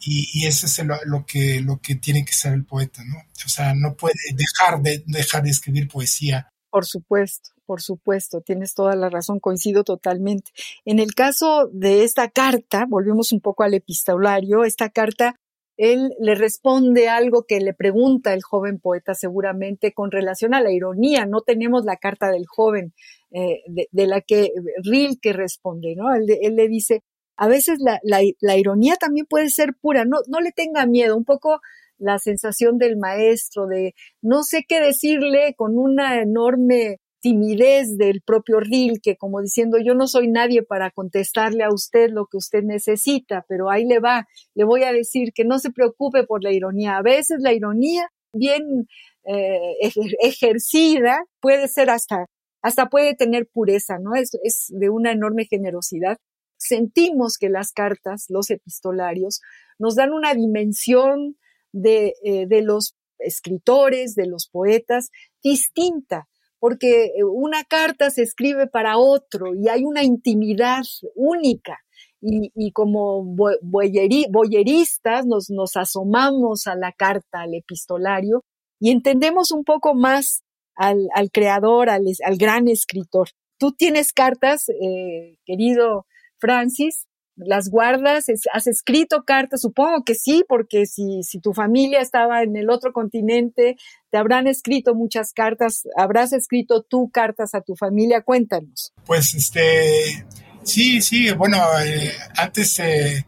y, y eso es lo, lo, que, lo que tiene que ser el poeta, ¿no? O sea, no puede dejar de, dejar de escribir poesía. Por supuesto, por supuesto, tienes toda la razón, coincido totalmente. En el caso de esta carta, volvemos un poco al epistolario, esta carta él le responde algo que le pregunta el joven poeta seguramente con relación a la ironía. No tenemos la carta del joven eh, de, la que Rilke responde, ¿no? Él, le dice, a veces la, ironía también puede ser pura, no le tenga miedo, un poco la sensación del maestro de no sé qué decirle con una enorme timidez del propio Rilke, como diciendo yo no soy nadie para contestarle a usted lo que usted necesita, pero ahí le va, le voy a decir que no se preocupe por la ironía. A veces la ironía bien eh, ejercida puede ser hasta, hasta puede tener pureza, ¿no? Es, es de una enorme generosidad. Sentimos que las cartas, los epistolarios, nos dan una dimensión de, eh, de los escritores, de los poetas, distinta porque eh, una carta se escribe para otro y hay una intimidad única. Y, y como boyeristas nos, nos asomamos a la carta, al epistolario, y entendemos un poco más al, al creador, al, al, gran escritor. Tú tienes cartas, eh, querido Francis, las guardas, has escrito cartas, supongo que sí, porque si, si tu familia estaba en el otro continente, te habrán escrito muchas cartas, habrás escrito tú cartas a tu familia, cuéntanos. Pues este, sí, sí, bueno, eh, antes eh,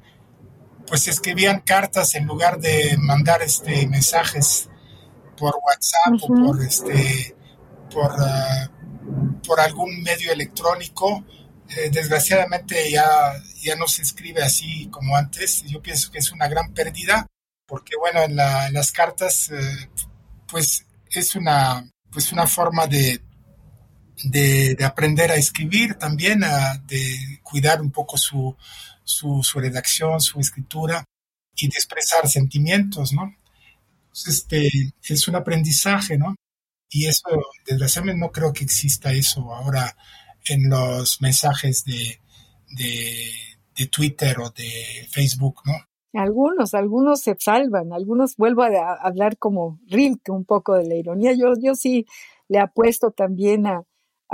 pues escribían cartas en lugar de mandar este mensajes por WhatsApp uh -huh. o por este, por, uh, por algún medio electrónico eh, desgraciadamente ya, ya no se escribe así como antes. Yo pienso que es una gran pérdida porque, bueno, en, la, las cartas, eh, pues es una, pues una forma de, de, de, aprender a escribir también, a, de cuidar un poco su, su, su, redacción, su escritura y de expresar sentimientos, ¿no? Este, es un aprendizaje, ¿no? Y eso, desgraciadamente, no creo que exista eso ahora en los mensajes de, de, Twitter o de Facebook, ¿no? Algunos, algunos se salvan, algunos vuelvo a, a hablar como Rilke un poco de la ironía. Yo, yo sí le apuesto también a,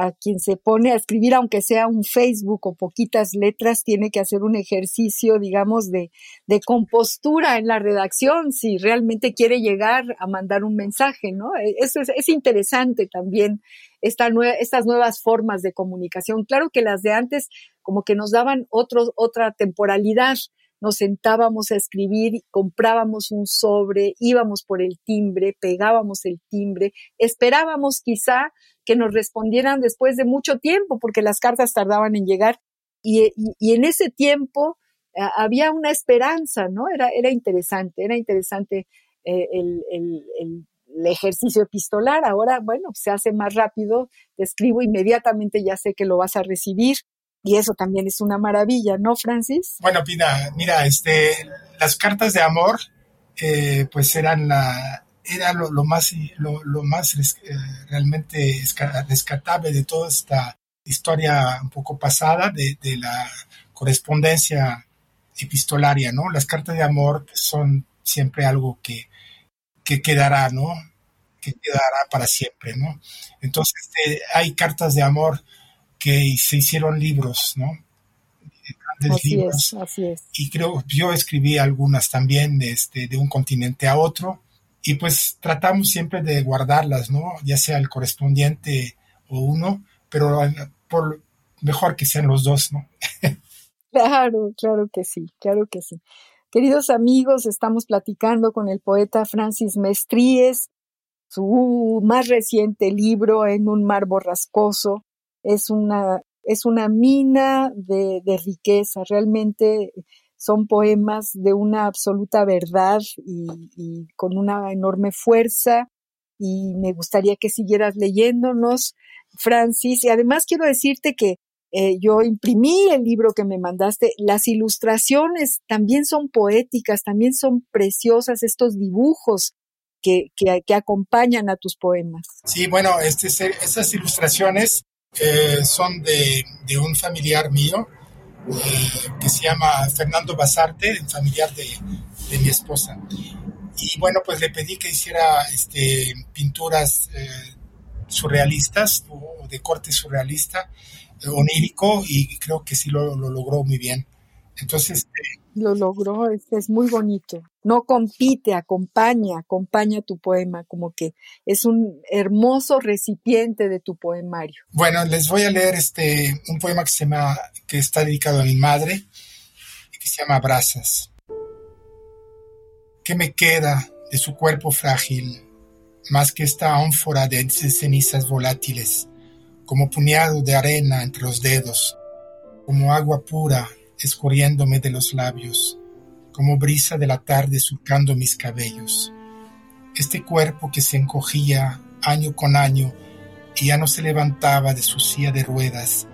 a quien se pone a escribir, aunque sea un Facebook o poquitas letras, tiene que hacer un ejercicio, digamos, de, de compostura en la redacción si realmente quiere llegar a mandar un mensaje, ¿no? E, eso es, es interesante también esta estas nuevas formas de comunicación. Claro que las de antes como que nos daban otros, otra temporalidad, nos sentábamos a escribir, comprábamos un sobre, íbamos por el timbre, pegábamos el timbre, esperábamos quizá que nos respondieran después de mucho tiempo, porque las cartas tardaban en llegar, y, en ese tiempo había una esperanza, ¿no? Era, era interesante, era interesante eh, el, el, ejercicio epistolar. Ahora, bueno, se hace más rápido, te escribo inmediatamente, ya sé que lo vas a recibir. Y eso también es una maravilla, ¿no, Francis? Bueno, Pina, mira, este, las cartas de amor, eh, pues eran la, era lo, más, lo, más eh, realmente rescatable de toda esta historia un poco pasada de, la correspondencia epistolaria, ¿no? Las cartas de amor son siempre algo que, que quedará, ¿no? Que quedará para siempre, ¿no? Entonces, eh, hay cartas de amor que se hicieron libros, ¿no? Grandes así libros. Es, así es. Y creo, yo escribí algunas también de, este, de un continente a otro, y pues tratamos siempre de guardarlas, ¿no? Ya sea el correspondiente o uno, pero por mejor que sean los dos, ¿no? claro, claro que sí, claro que sí. Queridos amigos, estamos platicando con el poeta Francis Mestríes, su más reciente libro En un mar borrascoso, es una, es una mina de, de riqueza, realmente son poemas de una absoluta verdad y, con una enorme fuerza y me gustaría que siguieras leyéndonos, Francis. Y además quiero decirte que eh, yo imprimí el libro que me mandaste. Las ilustraciones también son poéticas, también son preciosas estos dibujos que, que, acompañan a tus poemas. Sí, bueno, este, estas ilustraciones eh, son de, un familiar mío que se llama Fernando Basarte, familiar de, mi esposa. Y bueno, pues le pedí que hiciera este, pinturas eh, surrealistas o de corte surrealista, onírico, y creo que sí lo, lo logró muy bien. Entonces... Este, lo logró, es, es, muy bonito. No compite, acompaña, acompaña tu poema, como que es un hermoso recipiente de tu poemario. Bueno, les voy a leer este un poema que se llama, que está dedicado a mi madre, y que se llama Brasas. ¿Qué me queda de su cuerpo frágil, más que esta ánfora de cenizas volátiles, como puñado de arena entre los dedos, como agua pura escurriéndome de los labios, como brisa de la tarde surcando mis cabellos. Este cuerpo que se encogía año con año y ya no se levantaba de su silla de ruedas,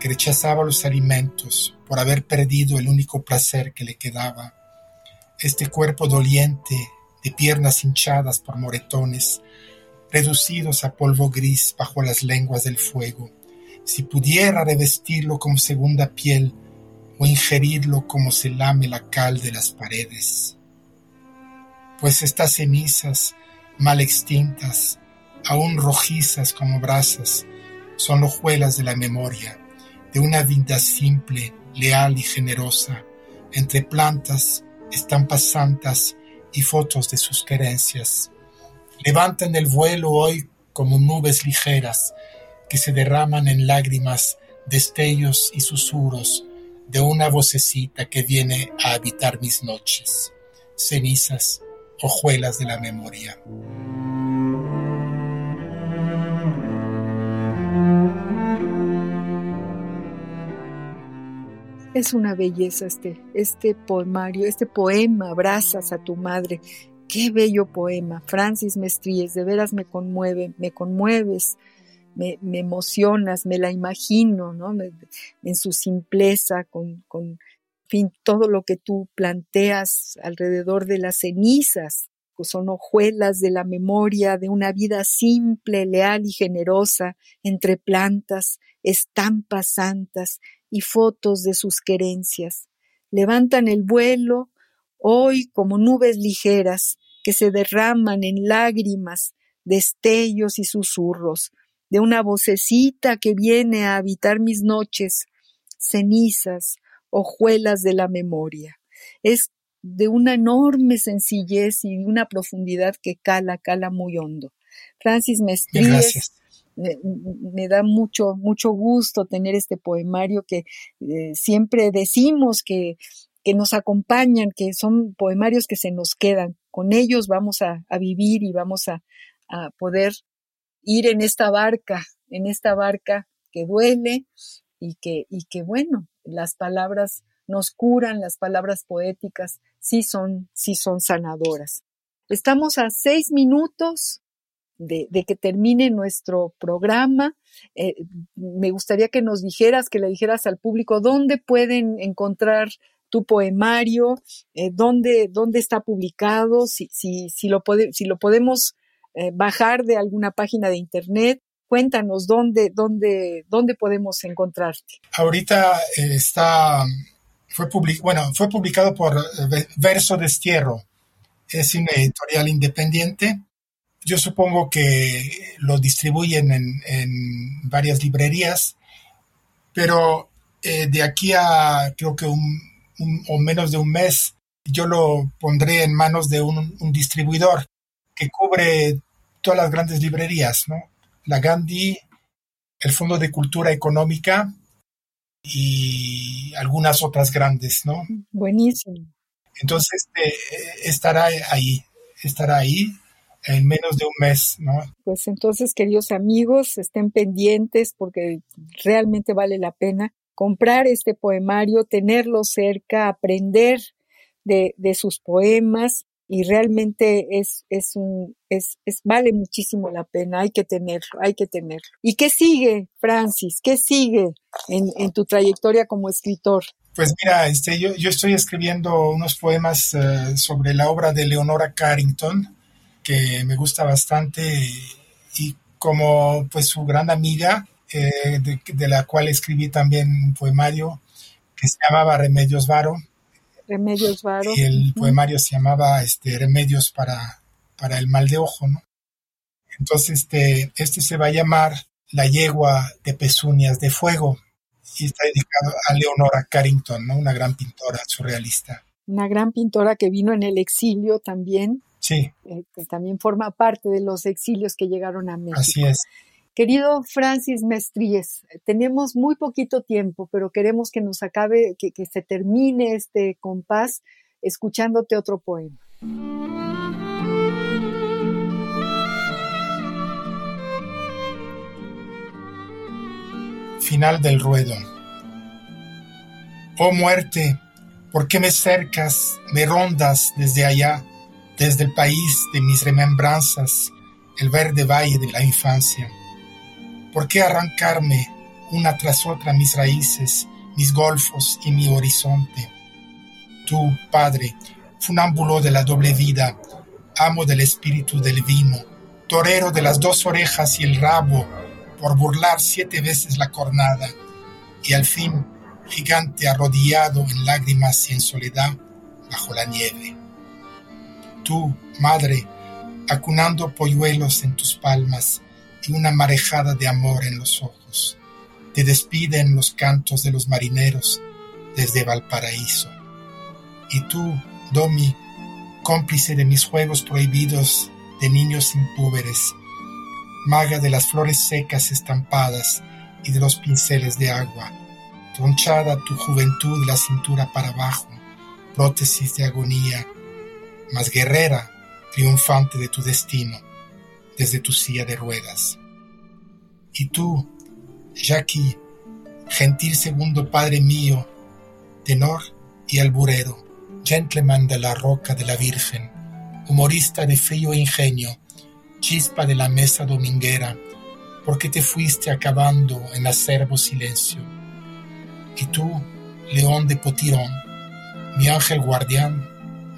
que rechazaba los alimentos por haber perdido el único placer que le quedaba. Este cuerpo doliente, de piernas hinchadas por moretones, reducidos a polvo gris bajo las lenguas del fuego. Si pudiera revestirlo con segunda piel, o ingerirlo como se lame la cal de las paredes. Pues estas cenizas, mal extintas, aún rojizas como brasas, son hojuelas de la memoria, de una vida simple, leal y generosa, entre plantas, estampas santas y fotos de sus querencias. Levantan el vuelo hoy como nubes ligeras que se derraman en lágrimas, destellos y susurros de una vocecita que viene a habitar mis noches, cenizas, hojuelas de la memoria. Es una belleza este, este poemario, este poema, Abrazas a tu madre. Qué bello poema. Francis Mestríes, de veras me conmueve, me conmueves me, emocionas, me la imagino, ¿no? en su simpleza, con, con todo lo que tú planteas alrededor de las cenizas, pues son hojuelas de la memoria de una vida simple, leal y generosa, entre plantas, estampas santas y fotos de sus querencias. Levantan el vuelo hoy como nubes ligeras que se derraman en lágrimas, destellos y susurros, de una vocecita que viene a habitar mis noches, cenizas, hojuelas de la memoria. Es de una enorme sencillez y de una profundidad que cala, cala muy hondo. Francis Mestríes, me, da mucho, mucho gusto tener este poemario que eh, siempre decimos que, que nos acompañan, que son poemarios que se nos quedan. Con ellos vamos a, vivir y vamos a, a poder ir en esta barca, en esta barca que duele y que, y que bueno, las palabras nos curan, las palabras poéticas sí son, sí son sanadoras. Estamos a seis minutos de, que termine nuestro programa. Eh, me gustaría que nos dijeras, que le dijeras al público dónde pueden encontrar tu poemario, eh, dónde, dónde está publicado, si, si, si, lo, si lo podemos eh, bajar de alguna página de internet. Cuéntanos dónde, dónde, dónde podemos encontrarte. Ahorita está, fue, bueno, fue publicado por Verso Destierro. Es una editorial independiente yo supongo que lo distribuyen en, varias librerías, pero eh, de aquí a creo que un, o menos de un mes yo lo pondré en manos de un, distribuidor que cubre todas las grandes librerías, ¿no? La Gandhi, el Fondo de Cultura Económica y algunas otras grandes, ¿no? Buenísimo. Entonces eh, estará ahí, estará ahí en menos de un mes, ¿no? Pues entonces, queridos amigos, estén pendientes porque realmente vale la pena comprar este poemario, tenerlo cerca, aprender de, de sus poemas y realmente es, es un, es, es, vale muchísimo la pena, hay que tenerlo, hay que tenerlo. ¿Y qué sigue, Francis? ¿Qué sigue en, en tu trayectoria como escritor? Pues mira, este, yo, yo estoy escribiendo unos poemas uh, sobre la obra de Leonora Carrington, que me gusta bastante y como pues su gran amiga, eh, de, la cual escribí también un poemario que se llamaba Remedios Varo. Remedios Varo. Y el poemario se llamaba este, Remedios para, para el mal de ojo, ¿no? Entonces, este, este se va a llamar La yegua de pezuñas de fuego y está dedicado a Leonora Carrington, ¿no? Una gran pintora surrealista. Una gran pintora que vino en el exilio también Sí. Eh, que también forma parte de los exilios que llegaron a México. Así es. Querido Francis Mestríes, tenemos muy poquito tiempo, pero queremos que nos acabe, que, que se termine este compás escuchándote otro poema. Final del ruedo. Oh muerte, ¿por qué me cercas, me rondas desde allá? desde el país de mis remembranzas, el verde valle de la infancia. ¿Por qué arrancarme una tras otra mis raíces, mis golfos y mi horizonte? Tú, Padre, funámbulo de la doble vida, amo del espíritu del vino, torero de las dos orejas y el rabo, por burlar siete veces la cornada, y al fin, gigante arrodillado en lágrimas y en soledad bajo la nieve tú, madre, acunando polluelos en tus palmas y una marejada de amor en los ojos. Te despiden los cantos de los marineros desde Valparaíso. Y tú, Domi, cómplice de mis juegos prohibidos de niños impúberes, maga de las flores secas estampadas y de los pinceles de agua, tronchada tu juventud la cintura para abajo, prótesis de agonía, más guerrera, triunfante de tu destino, desde tu silla de ruedas. Y tú, Jackie, gentil segundo padre mío, tenor y alburero, gentleman de la roca de la Virgen, humorista de frío ingenio, chispa de la mesa dominguera, porque te fuiste acabando en acervo silencio. Y tú, león de potirón, mi ángel guardián,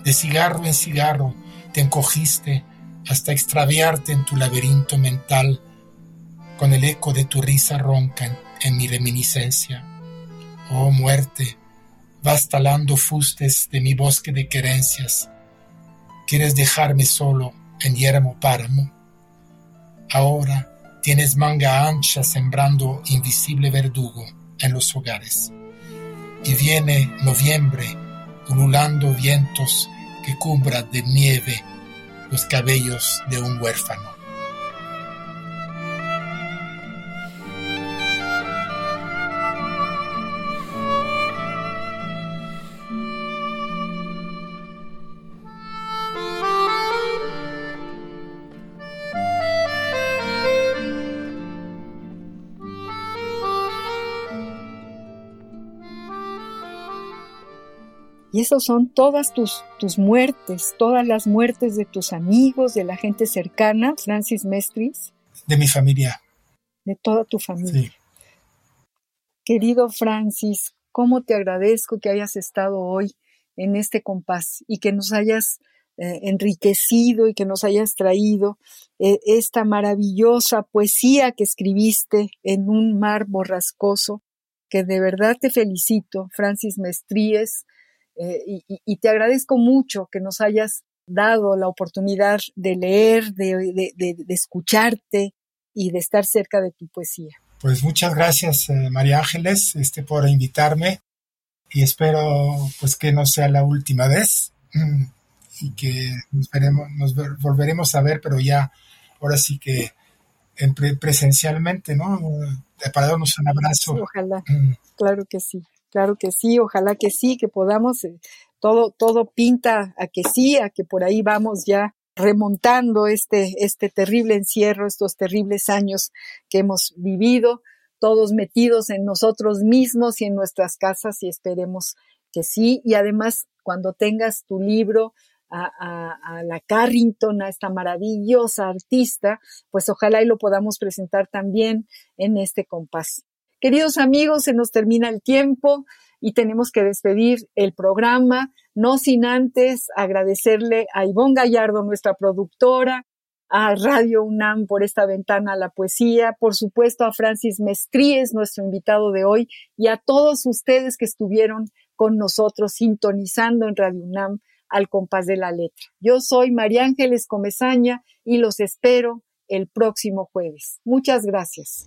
de cigarro en cigarro te encogiste hasta extraviarte en tu laberinto mental con el eco de tu risa ronca en, mi reminiscencia. Oh muerte, vas talando fustes de mi bosque de querencias. ¿Quieres dejarme solo en yermo páramo? Ahora, Tienes manga ancha sembrando invisible verdugo en los hogares. Y viene noviembre, ululando vientos que cubra de nieve los cabellos de un huérfano. Son todas tus, tus muertes, todas las muertes de tus amigos, de la gente cercana, Francis Mestris. De mi familia. De toda tu familia. Querido Francis, cómo te agradezco que hayas estado hoy en este compás y que nos hayas eh, enriquecido y que nos hayas traído eh, esta maravillosa poesía que escribiste en un mar borrascoso, que de verdad te felicito, Francis Mestríes, eh, y, te agradezco mucho que nos hayas dado la oportunidad de leer, de, escucharte y de estar cerca de tu poesía. Pues muchas gracias, eh, María Ángeles, este, por invitarme y espero pues que no sea la última vez mm, y que nos, veremos, nos volveremos a ver, pero ya ahora sí que presencialmente, ¿no? Para darnos un abrazo. ojalá, mm. claro que sí. Claro que sí, ojalá que sí, que podamos, eh, todo, todo pinta a que sí, a que por ahí vamos ya remontando este, este terrible encierro, estos terribles años que hemos vivido, todos metidos en nosotros mismos y en nuestras casas y esperemos que sí. Y además, cuando tengas tu libro, a, a, a, la Carrington, a esta maravillosa artista, pues ojalá y lo podamos presentar también en este compás. Queridos amigos, se nos termina el tiempo y tenemos que despedir el programa, no sin antes agradecerle a Ivonne Gallardo, nuestra productora, a Radio UNAM por esta ventana a la poesía, por supuesto a Francis Mestríes, nuestro invitado de hoy, y a todos ustedes que estuvieron con nosotros sintonizando en Radio UNAM al compás de la letra. Yo soy María Ángeles Comezaña y los espero el próximo jueves. Muchas gracias.